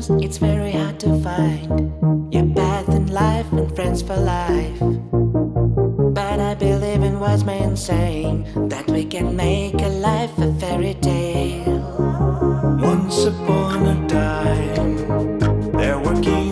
Sometimes it's very hard to find your path in life and friends for life. But I believe in wise men saying that we can make a life a fairy tale. Once upon a time, there were kings.